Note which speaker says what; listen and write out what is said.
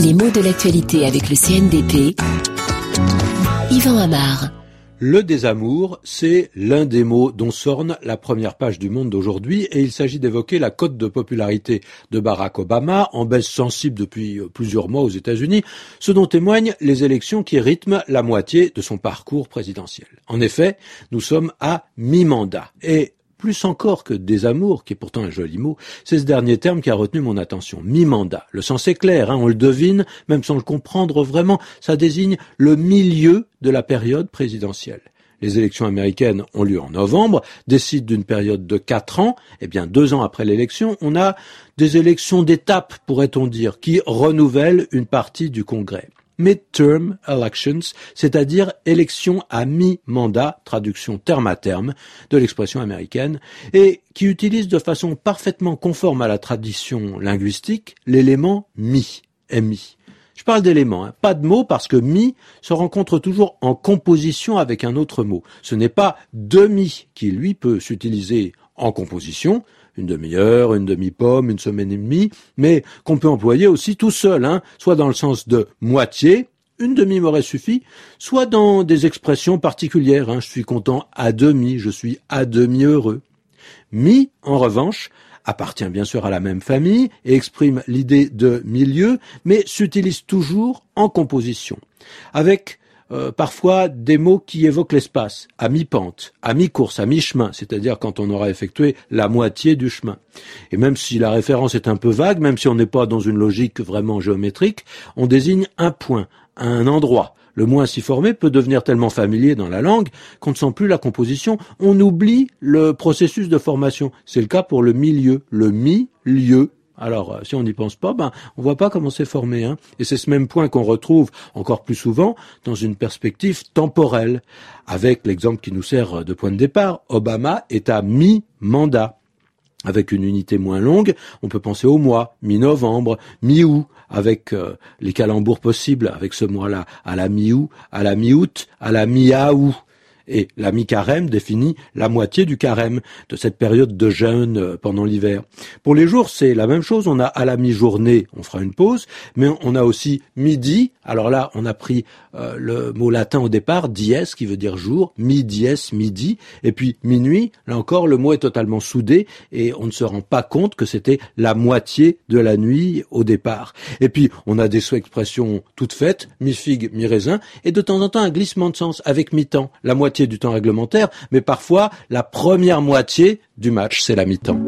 Speaker 1: Les mots de l'actualité avec le CNDP. Yvan Amar.
Speaker 2: Le désamour, c'est l'un des mots dont s'orne la première page du Monde d'aujourd'hui et il s'agit d'évoquer la cote de popularité de Barack Obama en baisse sensible depuis plusieurs mois aux États-Unis, ce dont témoignent les élections qui rythment la moitié de son parcours présidentiel. En effet, nous sommes à mi-mandat et plus encore que désamour, qui est pourtant un joli mot, c'est ce dernier terme qui a retenu mon attention. Mi-mandat. Le sens est clair, hein, on le devine, même sans le comprendre vraiment, ça désigne le milieu de la période présidentielle. Les élections américaines ont lieu en novembre, décident d'une période de quatre ans, et eh bien deux ans après l'élection, on a des élections d'étape, pourrait-on dire, qui renouvellent une partie du Congrès midterm elections, c'est-à-dire élections à mi-mandat, traduction terme à terme de l'expression américaine, et qui utilise de façon parfaitement conforme à la tradition linguistique l'élément mi, mi. Je parle d'éléments, hein. pas de mots parce que mi se rencontre toujours en composition avec un autre mot. Ce n'est pas demi qui lui peut s'utiliser en composition, une demi-heure, une demi-pomme, une semaine et demie, mais qu'on peut employer aussi tout seul, hein, soit dans le sens de moitié, une demi m'aurait suffi, soit dans des expressions particulières, hein, je suis content à demi, je suis à demi heureux. Mi, en revanche, appartient bien sûr à la même famille et exprime l'idée de milieu, mais s'utilise toujours en composition, avec euh, parfois des mots qui évoquent l'espace, à mi-pente, à mi-course, à mi-chemin, c'est-à-dire quand on aura effectué la moitié du chemin. Et même si la référence est un peu vague, même si on n'est pas dans une logique vraiment géométrique, on désigne un point, un endroit. Le mot ainsi formé peut devenir tellement familier dans la langue qu'on ne sent plus la composition, on oublie le processus de formation. C'est le cas pour le milieu, le mi-lieu alors, euh, si on n'y pense pas, ben, on voit pas comment c'est formé. Hein. Et c'est ce même point qu'on retrouve encore plus souvent dans une perspective temporelle. Avec l'exemple qui nous sert de point de départ, Obama est à mi-mandat. Avec une unité moins longue, on peut penser au mois, mi-novembre, mi-août, avec euh, les calembours possibles, avec ce mois-là, à la mi-août, à la mi-août, à la mi-août. Et la mi-carême définit la moitié du carême de cette période de jeûne euh, pendant l'hiver. Pour les jours, c'est la même chose. On a à la mi-journée, on fera une pause, mais on a aussi midi. Alors là, on a pris euh, le mot latin au départ, dies, qui veut dire jour, mi dies, midi, et puis minuit. Là encore, le mot est totalement soudé et on ne se rend pas compte que c'était la moitié de la nuit au départ. Et puis, on a des sous-expressions toutes faites, mi-figue, mi-raisin, et de temps en temps un glissement de sens avec mi-temps. La moitié du temps réglementaire, mais parfois la première moitié du match, c'est la mi-temps.